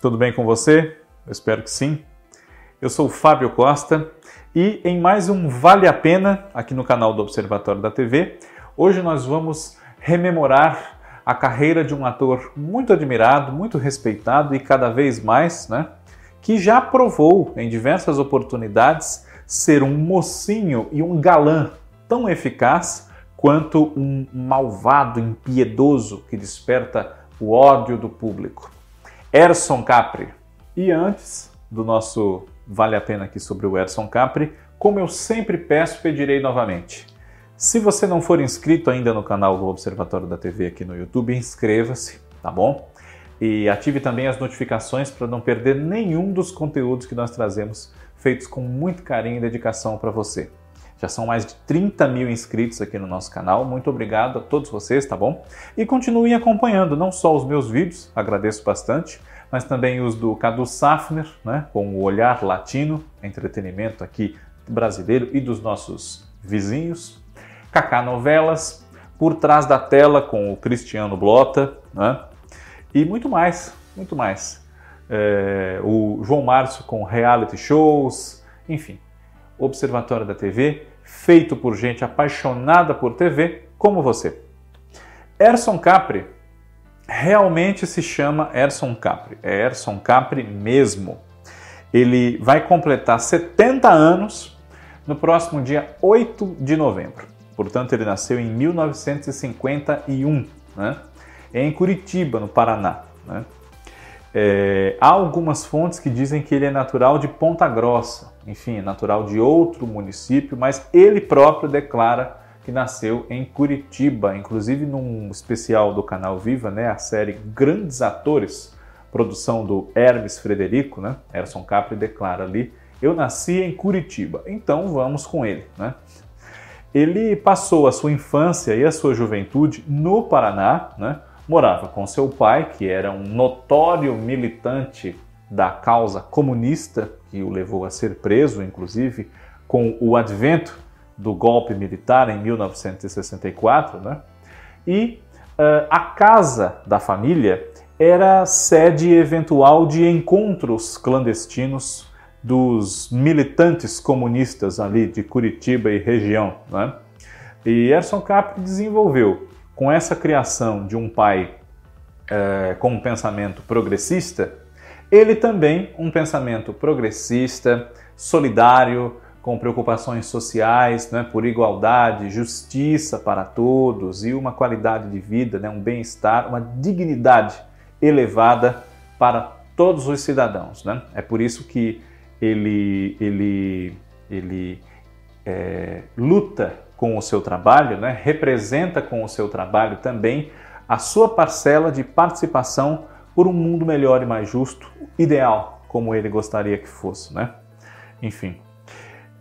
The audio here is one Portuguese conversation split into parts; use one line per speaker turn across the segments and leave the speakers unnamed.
Tudo bem com você? Eu espero que sim. Eu sou o Fábio Costa e em mais um Vale a Pena aqui no canal do Observatório da TV, hoje nós vamos rememorar a carreira de um ator muito admirado, muito respeitado e cada vez mais, né, que já provou em diversas oportunidades ser um mocinho e um galã tão eficaz quanto um malvado impiedoso que desperta o ódio do público. Erson Capri. E antes do nosso Vale a Pena aqui sobre o Erson Capri, como eu sempre peço, pedirei novamente. Se você não for inscrito ainda no canal do Observatório da TV aqui no YouTube, inscreva-se, tá bom? E ative também as notificações para não perder nenhum dos conteúdos que nós trazemos, feitos com muito carinho e dedicação para você. Já são mais de 30 mil inscritos aqui no nosso canal. Muito obrigado a todos vocês, tá bom? E continuem acompanhando não só os meus vídeos, agradeço bastante, mas também os do Cadu Safner, né, com o olhar latino, entretenimento aqui brasileiro e dos nossos vizinhos. Kaká Novelas, Por Trás da Tela com o Cristiano Blota, né? E muito mais, muito mais. É, o João Márcio com reality shows, enfim. Observatório da TV, feito por gente apaixonada por TV como você. Erson Capri realmente se chama Erson Capri, é Erson Capri mesmo. Ele vai completar 70 anos no próximo dia 8 de novembro. Portanto, ele nasceu em 1951, né? em Curitiba, no Paraná. Né? É, há algumas fontes que dizem que ele é natural de Ponta Grossa, enfim, natural de outro município, mas ele próprio declara que nasceu em Curitiba, inclusive num especial do canal Viva, né, a série Grandes Atores, produção do Hermes Frederico, né, Erson Capri declara ali, eu nasci em Curitiba, então vamos com ele, né. Ele passou a sua infância e a sua juventude no Paraná, né, morava com seu pai, que era um notório militante da causa comunista, que o levou a ser preso, inclusive, com o advento do golpe militar em 1964, né? E uh, a casa da família era sede eventual de encontros clandestinos dos militantes comunistas ali de Curitiba e região, né? E Erson Capri desenvolveu com essa criação de um pai é, com um pensamento progressista, ele também um pensamento progressista, solidário, com preocupações sociais, né, por igualdade, justiça para todos e uma qualidade de vida, né, um bem-estar, uma dignidade elevada para todos os cidadãos. Né? É por isso que ele, ele, ele é, luta com o seu trabalho, né, representa com o seu trabalho também a sua parcela de participação por um mundo melhor e mais justo, ideal, como ele gostaria que fosse. Né? Enfim.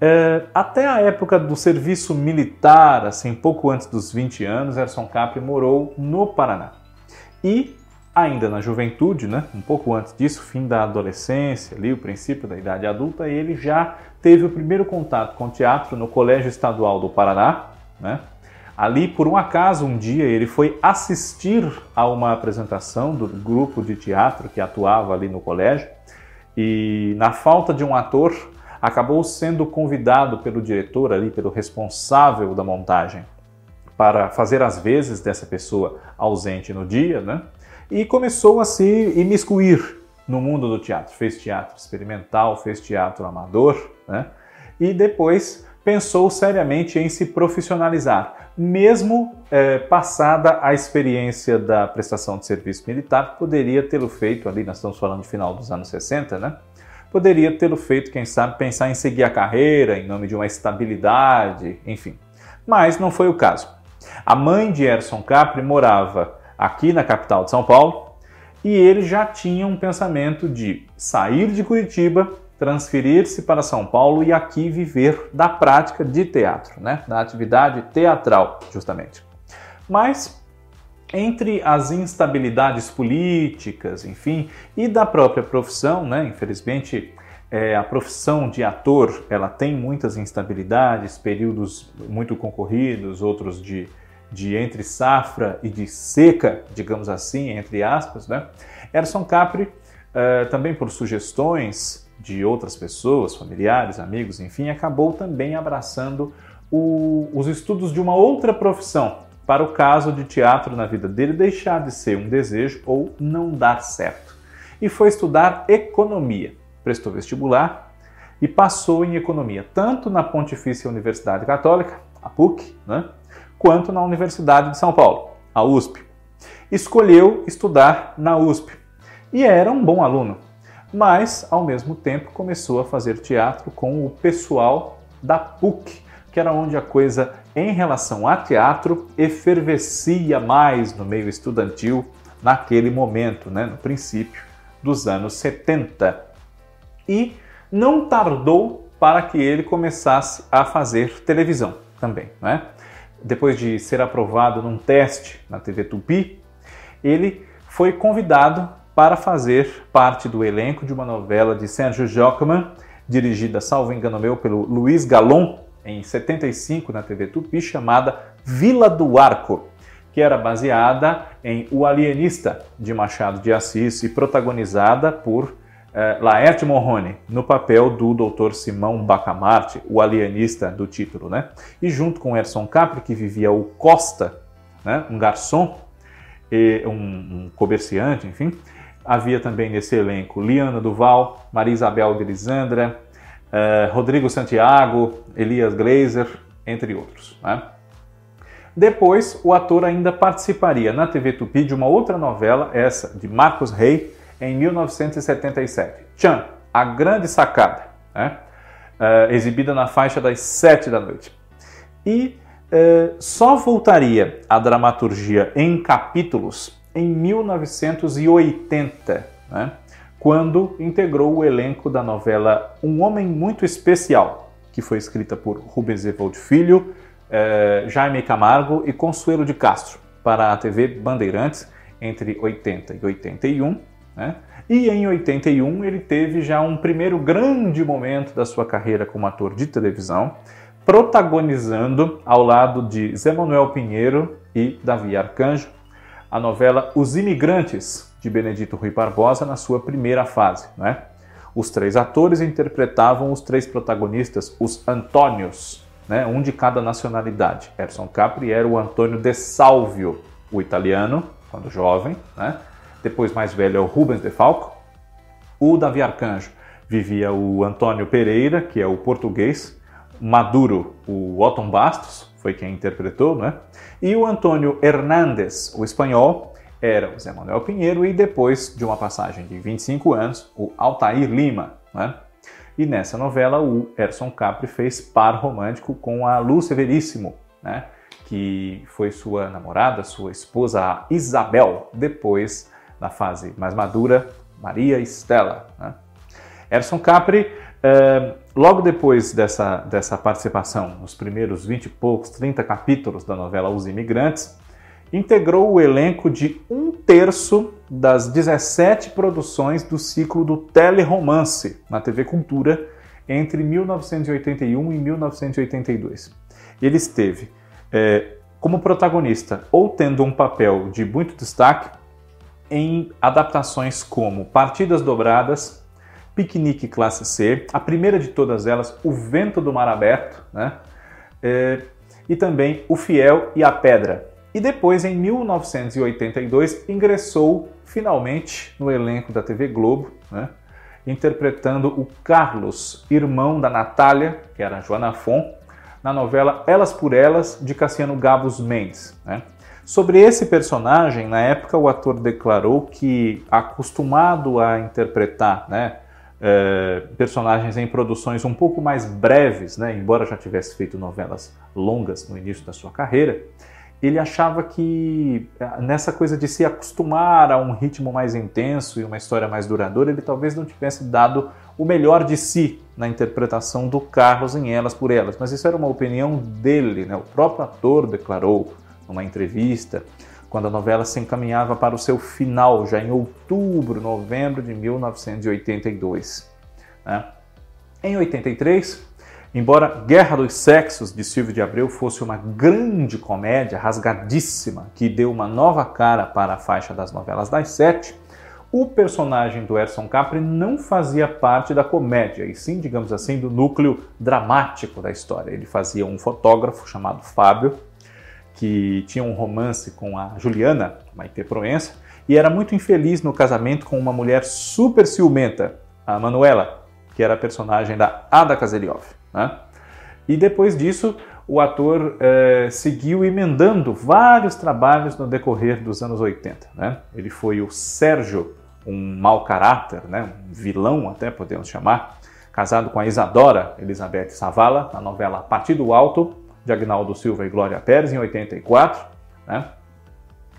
É, até a época do serviço militar, assim, pouco antes dos 20 anos, Erson Capri morou no Paraná. E ainda na juventude, né, um pouco antes disso, fim da adolescência, ali, o princípio da idade adulta, ele já teve o primeiro contato com teatro no Colégio Estadual do Paraná. Né? Ali, por um acaso, um dia ele foi assistir a uma apresentação do grupo de teatro que atuava ali no colégio e, na falta de um ator, acabou sendo convidado pelo diretor ali, pelo responsável da montagem, para fazer as vezes dessa pessoa ausente no dia, né? E começou a se imiscuir no mundo do teatro. Fez teatro experimental, fez teatro amador, né? E depois pensou seriamente em se profissionalizar, mesmo é, passada a experiência da prestação de serviço militar, poderia tê-lo feito ali, nós estamos falando de final dos anos 60, né? Poderia tê-lo feito, quem sabe, pensar em seguir a carreira em nome de uma estabilidade, enfim. Mas não foi o caso. A mãe de Erson Capri morava aqui na capital de São Paulo e ele já tinha um pensamento de sair de Curitiba, transferir-se para São Paulo e aqui viver da prática de teatro, né? da atividade teatral, justamente. Mas entre as instabilidades políticas, enfim, e da própria profissão, né? infelizmente é, a profissão de ator ela tem muitas instabilidades, períodos muito concorridos, outros de de entre safra e de seca, digamos assim, entre aspas, né? Erson Capri uh, também por sugestões de outras pessoas, familiares, amigos, enfim, acabou também abraçando o, os estudos de uma outra profissão, para o caso de teatro na vida dele deixar de ser um desejo ou não dar certo. E foi estudar economia. Prestou vestibular e passou em economia, tanto na Pontifícia Universidade Católica, a PUC, né, quanto na Universidade de São Paulo, a USP. Escolheu estudar na USP e era um bom aluno, mas ao mesmo tempo começou a fazer teatro com o pessoal da PUC, que era onde a coisa em relação a teatro efervescia mais no meio estudantil naquele momento, né, no princípio dos anos 70. E não tardou para que ele começasse a fazer televisão também, né? Depois de ser aprovado num teste na TV Tupi, ele foi convidado para fazer parte do elenco de uma novela de Sérgio Jocman, dirigida, salvo engano meu, pelo Luiz Galon, em 75 na TV Tupi, chamada Vila do Arco, que era baseada em O Alienista de Machado de Assis e protagonizada por eh, Laerte Morrone, no papel do Dr. Simão Bacamarte, o alienista do título, né? E junto com Erson Capri, que vivia o Costa, né? um garçom, um, um comerciante, enfim. Havia também nesse elenco Liana Duval, Maria Isabel de Lisandra, uh, Rodrigo Santiago, Elias Glazer, entre outros. Né? Depois, o ator ainda participaria na TV Tupi de uma outra novela, essa de Marcos Rey, em 1977. Chan, A Grande Sacada, né? uh, exibida na faixa das sete da noite. E uh, só voltaria à dramaturgia em capítulos em 1980. Né? quando integrou o elenco da novela Um Homem Muito Especial, que foi escrita por Rubens Evold Filho, eh, Jaime Camargo e Consuelo de Castro para a TV Bandeirantes entre 80 e 81. Né? E em 81 ele teve já um primeiro grande momento da sua carreira como ator de televisão, protagonizando ao lado de Zé Manuel Pinheiro e Davi Arcanjo a novela Os Imigrantes, de Benedito Rui Barbosa na sua primeira fase. Né? Os três atores interpretavam os três protagonistas, os Antônios, né? um de cada nacionalidade. Erson Capri era o Antônio De Salvio, o italiano, quando jovem. Né? Depois, mais velho, é o Rubens De Falco. O Davi Arcanjo vivia o Antônio Pereira, que é o português. Maduro, o Otton Bastos, foi quem interpretou, né? E o Antônio Hernández, o espanhol, era o Zé Manuel Pinheiro e depois de uma passagem de 25 anos, o Altair Lima. Né? E nessa novela, o Erson Capri fez par romântico com a Lúcia Veríssimo, né? que foi sua namorada, sua esposa Isabel, depois, na fase mais madura, Maria Estela. Né? Erson Capri, logo depois dessa, dessa participação, nos primeiros 20 e poucos, 30 capítulos da novela Os Imigrantes, integrou o elenco de um terço das 17 produções do ciclo do Teleromance na TV Cultura entre 1981 e 1982. Ele esteve é, como protagonista ou tendo um papel de muito destaque em adaptações como Partidas Dobradas, Piquenique Classe C, a primeira de todas elas, O Vento do Mar Aberto, né? É, e também O Fiel e a Pedra, e depois, em 1982, ingressou finalmente no elenco da TV Globo, né? interpretando o Carlos, irmão da Natália, que era Joana Fon, na novela Elas por Elas, de Cassiano Gabos Mendes. Né? Sobre esse personagem, na época o ator declarou que, acostumado a interpretar né, eh, personagens em produções um pouco mais breves, né, embora já tivesse feito novelas longas no início da sua carreira, ele achava que eh, nessa coisa de se acostumar a um ritmo mais intenso e uma história mais duradoura, ele talvez não tivesse dado o melhor de si na interpretação do Carlos em Elas por Elas. Mas isso era uma opinião dele, né? O próprio ator declarou numa entrevista quando a novela se encaminhava para o seu final, já em outubro, novembro de 1982. Né? Em 83, Embora Guerra dos Sexos de Silvio de Abreu fosse uma grande comédia rasgadíssima que deu uma nova cara para a faixa das novelas das sete, o personagem do Erson Capri não fazia parte da comédia, e sim, digamos assim, do núcleo dramático da história. Ele fazia um fotógrafo chamado Fábio, que tinha um romance com a Juliana, Maite Proença, e era muito infeliz no casamento com uma mulher super ciumenta, a Manuela, que era a personagem da Ada Kazeliov. Né? E depois disso, o ator eh, seguiu emendando vários trabalhos no decorrer dos anos 80. Né? Ele foi o Sérgio, um mau caráter, né? um vilão até podemos chamar, casado com a Isadora Elizabeth Savala, na novela Partido Alto, de Agnaldo Silva e Glória Pérez, em 84. Né?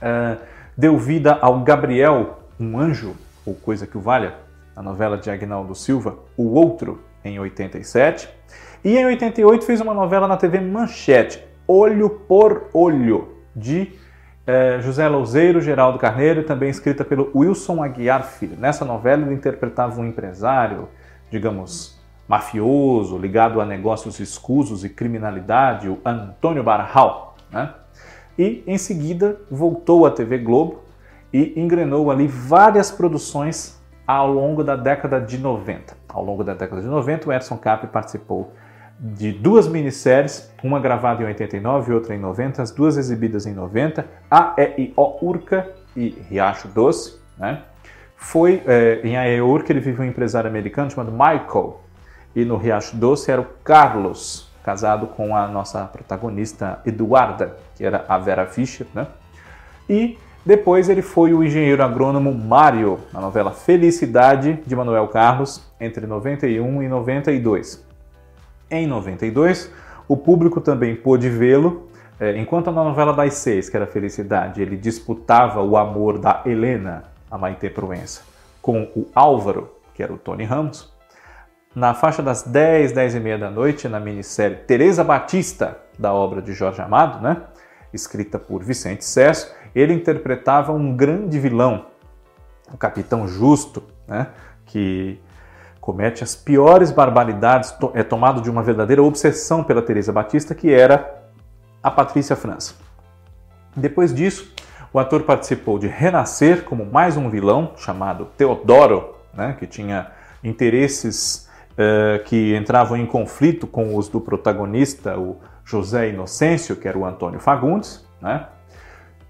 Uh, deu vida ao Gabriel, um anjo, ou coisa que o valha, na novela de Agnaldo Silva, O Outro, em 87. E em 88 fez uma novela na TV Manchete, Olho por Olho, de eh, José Louzeiro, Geraldo Carneiro, também escrita pelo Wilson Aguiar Filho. Nessa novela ele interpretava um empresário, digamos, mafioso, ligado a negócios escusos e criminalidade, o Antônio Barral. Né? E em seguida voltou à TV Globo e engrenou ali várias produções ao longo da década de 90. Ao longo da década de 90, o Edson Capri participou de duas minisséries, uma gravada em 89 e outra em 90, as duas exibidas em 90, A, E, I, O, Urca e Riacho Doce. Né? Foi é, em A, E, O, Urca ele viveu um empresário americano chamado Michael, e no Riacho Doce era o Carlos, casado com a nossa protagonista Eduarda, que era a Vera Fischer. Né? E depois ele foi o engenheiro agrônomo Mário, na novela Felicidade, de Manuel Carlos, entre 91 e 92. Em 92, o público também pôde vê-lo, é, enquanto na novela das seis, que era Felicidade, ele disputava o amor da Helena, a Maite Proença, com o Álvaro, que era o Tony Ramos. Na faixa das 10, 10 e meia da noite, na minissérie Teresa Batista, da obra de Jorge Amado, né? escrita por Vicente Cesso, ele interpretava um grande vilão, o Capitão Justo, né? que comete as piores barbaridades, é tomado de uma verdadeira obsessão pela Teresa Batista, que era a Patrícia França. Depois disso, o ator participou de Renascer como mais um vilão chamado Teodoro, né, que tinha interesses uh, que entravam em conflito com os do protagonista, o José Inocêncio, que era o Antônio Fagundes. Né?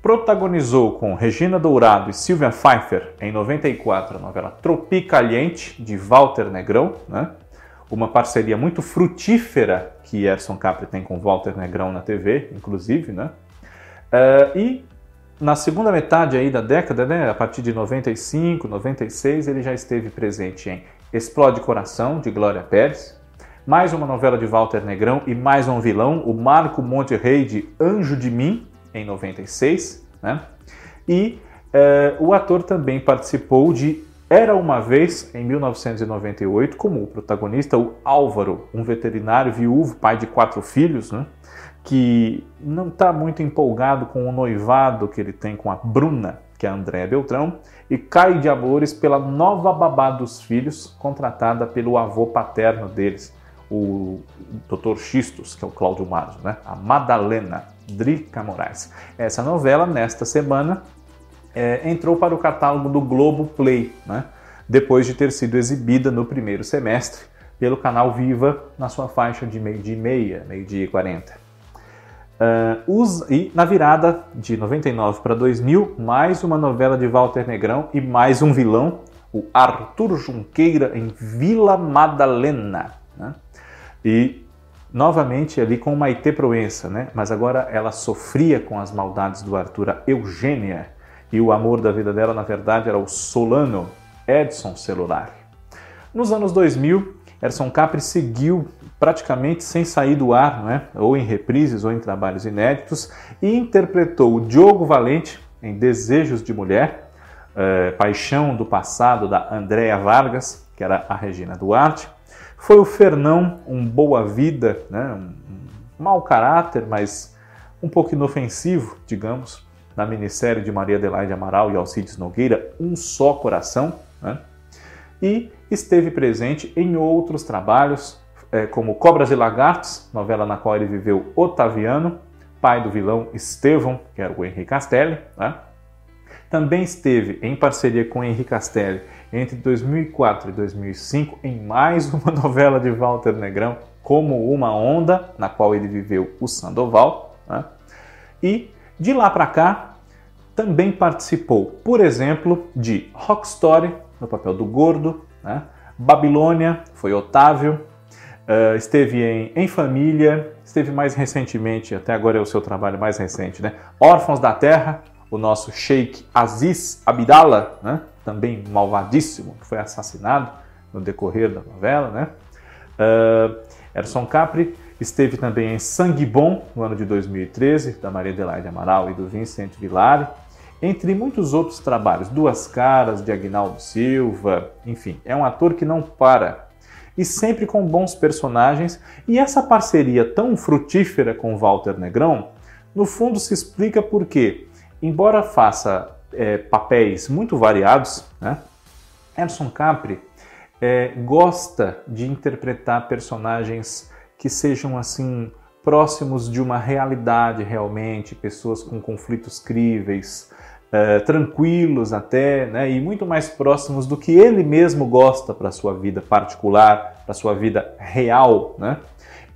Protagonizou com Regina Dourado e Silvia Pfeiffer em 94 a novela Tropicaliente de Walter Negrão, né? uma parceria muito frutífera que Erson Capri tem com Walter Negrão na TV, inclusive, né? Uh, e na segunda metade aí da década, né, a partir de 95, 96, ele já esteve presente em Explode Coração, de Glória Pérez, mais uma novela de Walter Negrão e mais um vilão, o Marco Monte Rei de Anjo de Mim, em 96, né? E é, o ator também participou de Era uma Vez, em 1998, como o protagonista, o Álvaro, um veterinário viúvo, pai de quatro filhos, né? que não está muito empolgado com o noivado que ele tem com a Bruna, que é a Andréa Beltrão, e cai de amores pela nova babá dos filhos, contratada pelo avô paterno deles, o Dr. Xistos, que é o Cláudio Mazo, né? a Madalena Drica Moraes. Essa novela, nesta semana, é, entrou para o catálogo do Globo Play, né? depois de ter sido exibida no primeiro semestre pelo canal Viva na sua faixa de meio-dia e meia, meio-dia e quarenta. Uh, e na virada de 99 para 2000, mais uma novela de Walter Negrão e mais um vilão, o Arthur Junqueira em Vila Madalena. Né? E novamente ali com Maite Proença, né? mas agora ela sofria com as maldades do Arthur, a Eugênia, e o amor da vida dela, na verdade, era o Solano Edson Celular. Nos anos 2000, Erson Capri seguiu praticamente sem sair do ar, não é? ou em reprises ou em trabalhos inéditos, e interpretou o Diogo Valente em Desejos de Mulher, é, Paixão do Passado da Andréa Vargas, que era a Regina Duarte, foi o Fernão, um boa vida, né? um mau caráter, mas um pouco inofensivo, digamos, na minissérie de Maria Adelaide Amaral e Alcides Nogueira, Um Só Coração, né? e esteve presente em outros trabalhos, é, como Cobras e Lagartos, novela na qual ele viveu Otaviano, pai do vilão Estevão, que era o Henrique Castelli, né? Também esteve em parceria com Henri Castelli entre 2004 e 2005 em mais uma novela de Walter Negrão, Como Uma Onda, na qual ele viveu o Sandoval. Né? E de lá para cá, também participou, por exemplo, de Rock Story, no papel do Gordo, né? Babilônia, foi Otávio, uh, esteve em Em Família, esteve mais recentemente, até agora é o seu trabalho mais recente, né? Órfãos da Terra, o nosso Sheikh Aziz Abdallah, né? também malvadíssimo, foi assassinado no decorrer da novela. Né? Uh, Erson Capri esteve também em Sangue Bom, no ano de 2013, da Maria Adelaide Amaral e do Vincent Villari, entre muitos outros trabalhos, Duas Caras, de Agnaldo Silva, enfim, é um ator que não para. E sempre com bons personagens, e essa parceria tão frutífera com Walter Negrão, no fundo se explica porque embora faça é, papéis muito variados, né, Capri é, gosta de interpretar personagens que sejam assim próximos de uma realidade realmente, pessoas com conflitos críveis, é, tranquilos até, né, e muito mais próximos do que ele mesmo gosta para sua vida particular, para sua vida real, né?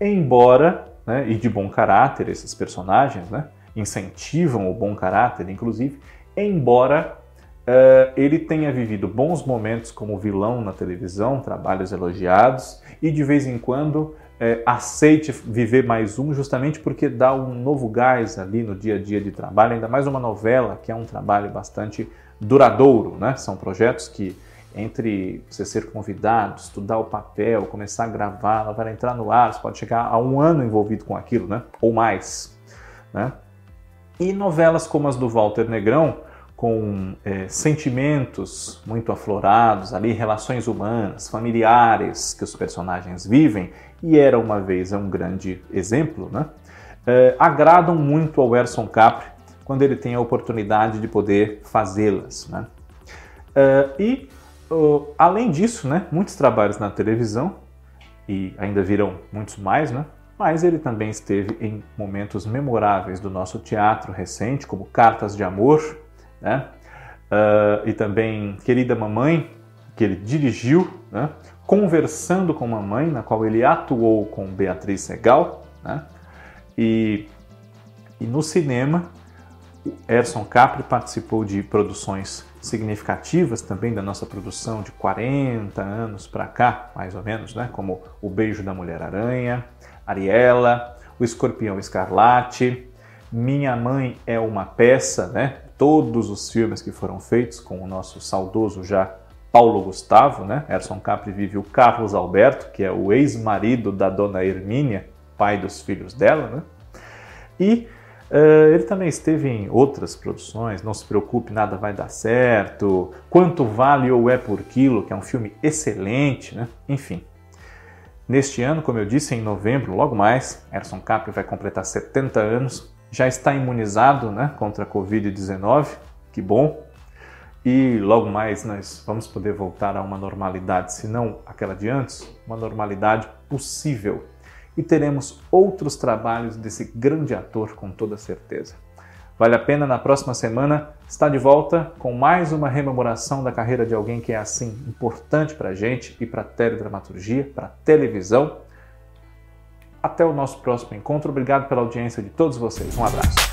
Embora, né, e de bom caráter esses personagens, né? incentivam o bom caráter, inclusive, embora uh, ele tenha vivido bons momentos como vilão na televisão, trabalhos elogiados, e de vez em quando uh, aceite viver mais um, justamente porque dá um novo gás ali no dia a dia de trabalho, ainda mais uma novela, que é um trabalho bastante duradouro, né? São projetos que entre você ser convidado, estudar o papel, começar a gravar, ela vai entrar no ar, você pode chegar a um ano envolvido com aquilo, né? Ou mais, né? E novelas como as do Walter Negrão, com é, sentimentos muito aflorados ali, relações humanas, familiares que os personagens vivem, e era uma vez é um grande exemplo, né? É, agradam muito ao Erson Capri quando ele tem a oportunidade de poder fazê-las. Né? É, e, uh, além disso, né, muitos trabalhos na televisão, e ainda virão muitos mais, né? mas ele também esteve em momentos memoráveis do nosso teatro recente, como Cartas de Amor, né? Uh, e também Querida Mamãe, que ele dirigiu, né? Conversando com Mamãe, na qual ele atuou com Beatriz Segal, né? e, e no cinema, Erson Capri participou de produções significativas também da nossa produção de 40 anos para cá, mais ou menos, né? como O Beijo da Mulher-Aranha, Ariela, O Escorpião Escarlate, Minha Mãe é uma Peça, né? Todos os filmes que foram feitos com o nosso saudoso já Paulo Gustavo, né? Erson Capri vive o Carlos Alberto, que é o ex-marido da dona Hermínia, pai dos filhos dela, né? E uh, ele também esteve em outras produções, Não Se Preocupe, Nada Vai Dar Certo, Quanto Vale ou É Por Quilo, que é um filme excelente, né? Enfim, Neste ano, como eu disse, em novembro, logo mais, Erson Capri vai completar 70 anos, já está imunizado né, contra a Covid-19, que bom. E logo mais nós vamos poder voltar a uma normalidade, se não aquela de antes, uma normalidade possível. E teremos outros trabalhos desse grande ator com toda certeza. Vale a pena na próxima semana estar de volta com mais uma rememoração da carreira de alguém que é assim importante para a gente e para a teledramaturgia, para a televisão. Até o nosso próximo encontro. Obrigado pela audiência de todos vocês. Um abraço.